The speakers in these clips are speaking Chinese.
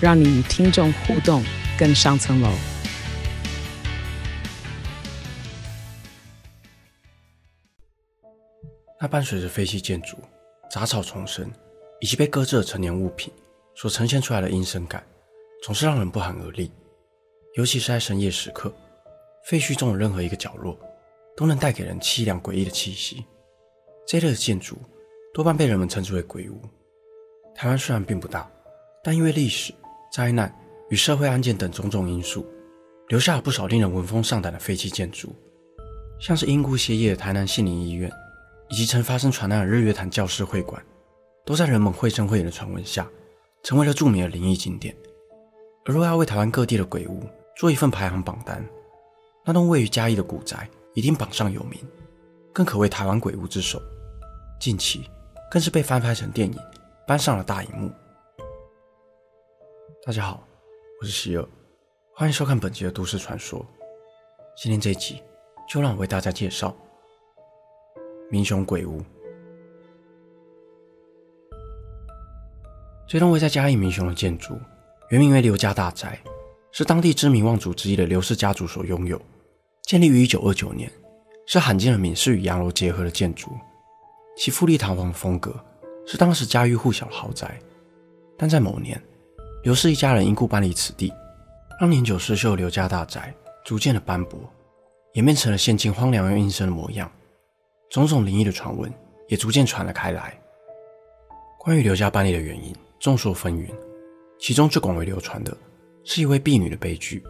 让你与听众互动更上层楼。那伴随着废弃建筑、杂草丛生以及被搁置的陈年物品所呈现出来的阴森感，总是让人不寒而栗。尤其是在深夜时刻，废墟中的任何一个角落，都能带给人凄凉诡异的气息。这类的建筑多半被人们称之为鬼屋。台湾虽然并不大，但因为历史、灾难与社会案件等种种因素，留下了不少令人闻风丧胆的废弃建筑，像是因故歇业的台南杏林医院。以及曾发生传难的日月潭教师会馆，都在人们绘声绘影的传闻下，成为了著名的灵异景点。而若要为台湾各地的鬼屋做一份排行榜单，那栋位于嘉义的古宅一定榜上有名，更可谓台湾鬼屋之首。近期更是被翻拍成电影，搬上了大荧幕。大家好，我是希尔，欢迎收看本集的都市传说。今天这一集就让我为大家介绍。民雄鬼屋，这栋位在嘉义民雄的建筑，原名为刘家大宅，是当地知名望族之一的刘氏家族所拥有，建立于一九二九年，是罕见的闽式与洋楼结合的建筑，其富丽堂皇的风格是当时家喻户晓的豪宅。但在某年，刘氏一家人因故搬离此地，让年久失修的刘家大宅逐渐的斑驳，演变成了现今荒凉又阴森的模样。种种灵异的传闻也逐渐传了开来。关于刘家搬离的原因，众说纷纭。其中最广为流传的是一位婢女的悲剧。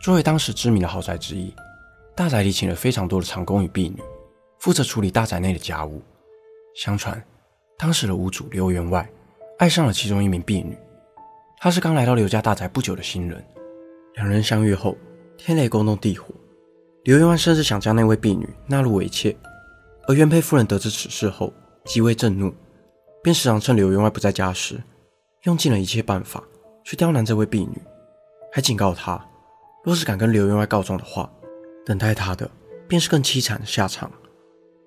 作为当时知名的豪宅之一，大宅里请了非常多的长工与婢女，负责处理大宅内的家务。相传，当时的屋主刘员外爱上了其中一名婢女，她是刚来到刘家大宅不久的新人。两人相遇后，天雷勾动地火，刘员外甚至想将那位婢女纳入为妾。而原配夫人得知此事后，极为震怒，便时常趁刘员外不在家时，用尽了一切办法去刁难这位婢女，还警告她，若是敢跟刘员外告状的话，等待她的便是更凄惨的下场。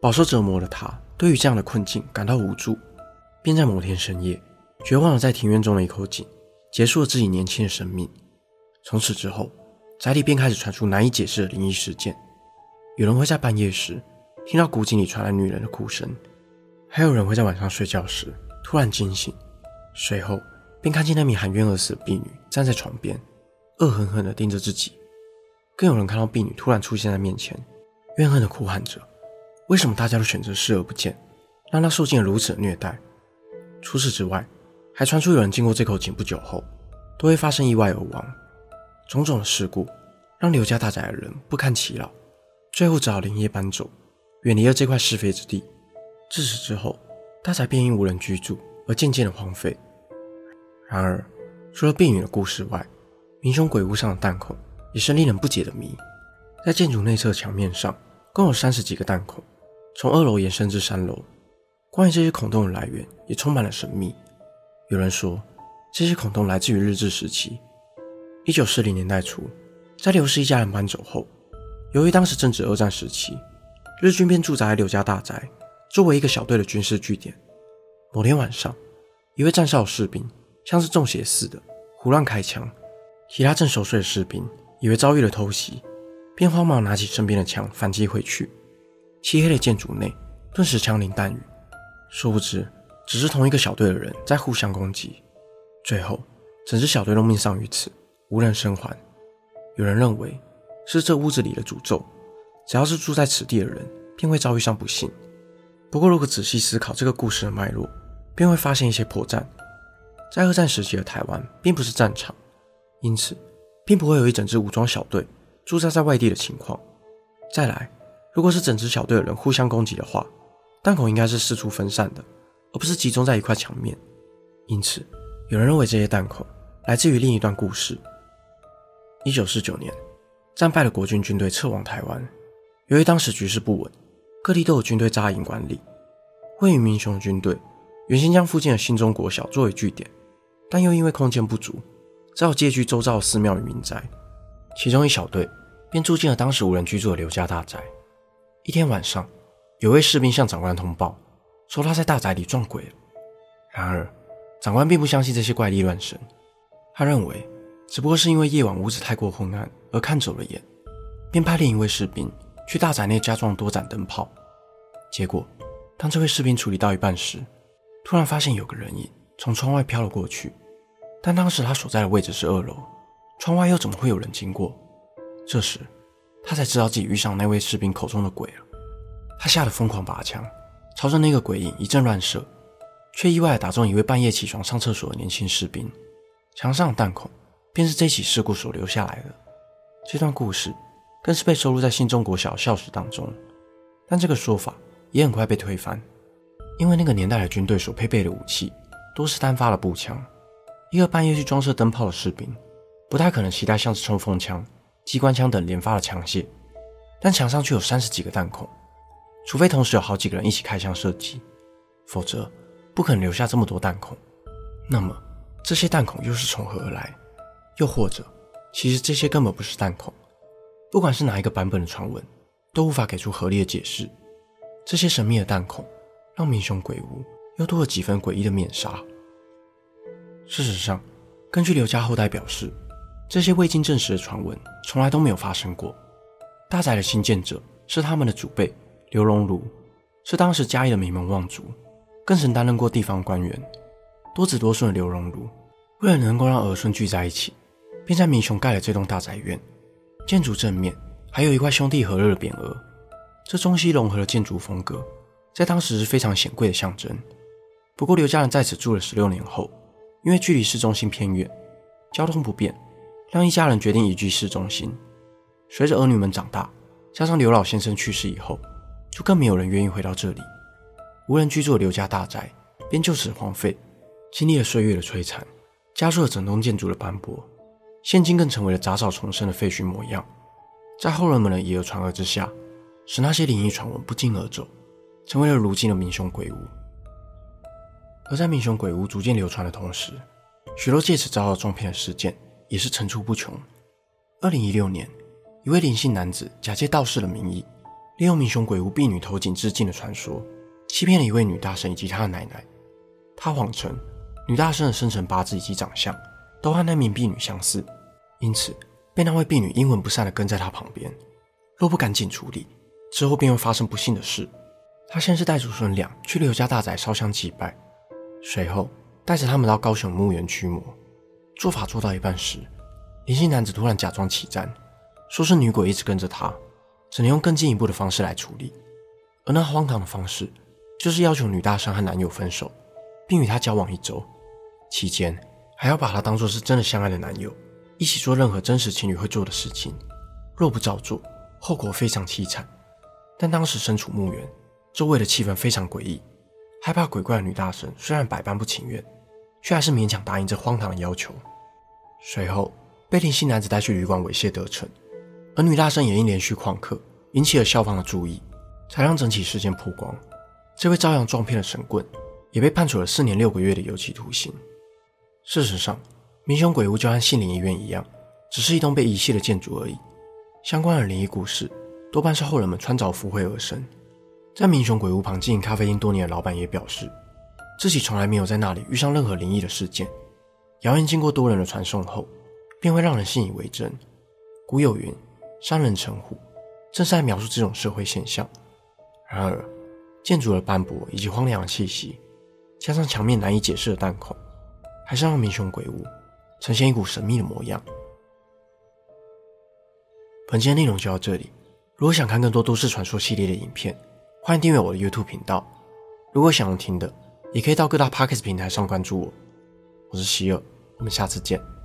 饱受折磨的她，对于这样的困境感到无助，便在某天深夜，绝望的在庭院中的一口井，结束了自己年轻的生命。从此之后，宅里便开始传出难以解释的灵异事件，有人会在半夜时，听到古井里传来女人的哭声，还有人会在晚上睡觉时突然惊醒，随后便看见那名含冤而死的婢女站在床边，恶狠狠地盯着自己。更有人看到婢女突然出现在面前，怨恨地哭喊着：“为什么大家都选择视而不见，让她受尽了如此的虐待？”除此之外，还传出有人经过这口井不久后，都会发生意外而亡。种种的事故让刘家大宅的人不堪其扰，最后只好连夜搬走。远离了这块是非之地，自此之后，大宅便因无人居住而渐渐的荒废。然而，除了婢女的故事外，民雄鬼屋上的弹孔也是令人不解的谜。在建筑内侧墙面上，共有三十几个弹孔，从二楼延伸至三楼。关于这些孔洞的来源，也充满了神秘。有人说，这些孔洞来自于日治时期，一九四零年代初，在刘氏一家人搬走后，由于当时正值二战时期。日军便驻扎在刘家大宅，作为一个小队的军事据点。某天晚上，一位站哨士兵像是中邪似的胡乱开枪，其他正熟睡的士兵以为遭遇了偷袭，便慌忙拿起身边的枪反击回去。漆黑的建筑内顿时枪林弹雨，殊不知只是同一个小队的人在互相攻击。最后，整支小队都命丧于此，无人生还。有人认为是这屋子里的诅咒。只要是住在此地的人，便会遭遇上不幸。不过，如果仔细思考这个故事的脉络，便会发现一些破绽。在二战时期的台湾并不是战场，因此并不会有一整支武装小队驻扎在外地的情况。再来，如果是整支小队的人互相攻击的话，弹孔应该是四处分散的，而不是集中在一块墙面。因此，有人认为这些弹孔来自于另一段故事。一九四九年，战败的国军军队撤往台湾，由于当时局势不稳，各地都有军队扎营管理。位于民雄军队原先将附近的新中国小作为据点，但又因为空间不足，只好借据周遭的寺庙与民宅。其中一小队便住进了当时无人居住的刘家大宅。一天晚上，有位士兵向长官通报，说他在大宅里撞鬼了。然而，长官并不相信这些怪力乱神，他认为只不过是因为夜晚屋子太过昏暗而看走了眼，便派另一位士兵去大宅内加装多盏灯泡。结果，当这位士兵处理到一半时，突然发现有个人影从窗外飘了过去，但当时他所在的位置是二楼。窗外又怎么会有人经过？这时，他才知道自己遇上那位士兵口中的鬼了。他吓得疯狂拔枪，朝着那个鬼影一阵乱射，却意外打中一位半夜起床上厕所的年轻士兵。墙上的弹孔便是这起事故所留下来的。这段故事更是被收录在新中国小校史当中，但这个说法也很快被推翻，因为那个年代的军队所配备的武器都是单发的步枪，一个半夜去装设灯泡的士兵。不太可能携带像是冲锋枪、机关枪等连发的枪械，但墙上却有三十几个弹孔，除非同时有好几个人一起开枪射击，否则不可能留下这么多弹孔。那么这些弹孔又是从何而来？又或者，其实这些根本不是弹孔？不管是哪一个版本的传闻，都无法给出合理的解释。这些神秘的弹孔，让民雄鬼屋又多了几分诡异的面纱。事实上，根据刘家后代表示，这些未经证实的传闻从来都没有发生过。大宅的兴建者是他们的祖辈刘荣儒，是当时嘉义的名门望族，更曾担任过地方官员。多子多孙的刘荣儒，为了能够让儿孙聚在一起，便在民雄盖了这栋大宅院。建筑正面还有一块兄弟和乐的匾额，这中西融合的建筑风格，在当时是非常显贵的象征。不过刘家人在此住了十六年后，因为距离市中心偏远，交通不便。让一家人决定移居市中心。随着儿女们长大，加上刘老先生去世以后，就更没有人愿意回到这里。无人居住的刘家大宅便就此荒废。经历了岁月的摧残，加速了整栋建筑的斑驳，现今更成为了杂草丛生的废墟模样。在后人们的以讹传讹之下，使那些灵异传闻不胫而走，成为了如今的民雄鬼屋。而在民雄鬼屋逐渐流传的同时，许多借此遭到撞骗的事件。也是层出不穷。二零一六年，一位林姓男子假借道士的名义，利用民雄鬼屋婢女投井自尽的传说，欺骗了一位女大生以及她的奶奶。他谎称女大生的生辰八字以及长相都和那名婢女相似，因此被那位婢女阴魂不散地跟在他旁边。若不赶紧处理，之后便会发生不幸的事。他先是带祖孙俩去刘家大宅烧香祭拜，随后带着他们到高雄墓园驱魔。做法做到一半时，林姓男子突然假装起战，说是女鬼一直跟着他，只能用更进一步的方式来处理。而那荒唐的方式，就是要求女大生和男友分手，并与他交往一周，期间还要把他当作是真的相爱的男友，一起做任何真实情侣会做的事情。若不照做，后果非常凄惨。但当时身处墓园，周围的气氛非常诡异，害怕鬼怪的女大生虽然百般不情愿。却还是勉强答应这荒唐的要求。随后被林姓男子带去旅馆猥亵得逞，而女大生也因连续旷课引起了校方的注意，才让整起事件曝光。这位遭阳撞骗的神棍也被判处了四年六个月的有期徒刑。事实上，民雄鬼屋就和杏林医院一样，只是一栋被遗弃的建筑而已。相关的灵异故事多半是后人们穿凿附会而生。在民雄鬼屋旁经营咖啡厅多年的老板也表示。自己从来没有在那里遇上任何灵异的事件，谣言经过多人的传颂后，便会让人信以为真。古有云：“山人成虎”，正是在描述这种社会现象。然而，建筑的斑驳以及荒凉的气息，加上墙面难以解释的弹孔，还是让民雄鬼屋呈现一股神秘的模样。本期的内容就到这里。如果想看更多都市传说系列的影片，欢迎订阅我的 YouTube 频道。如果想要听的，也可以到各大 Podcast 平台上关注我，我是希尔，我们下次见。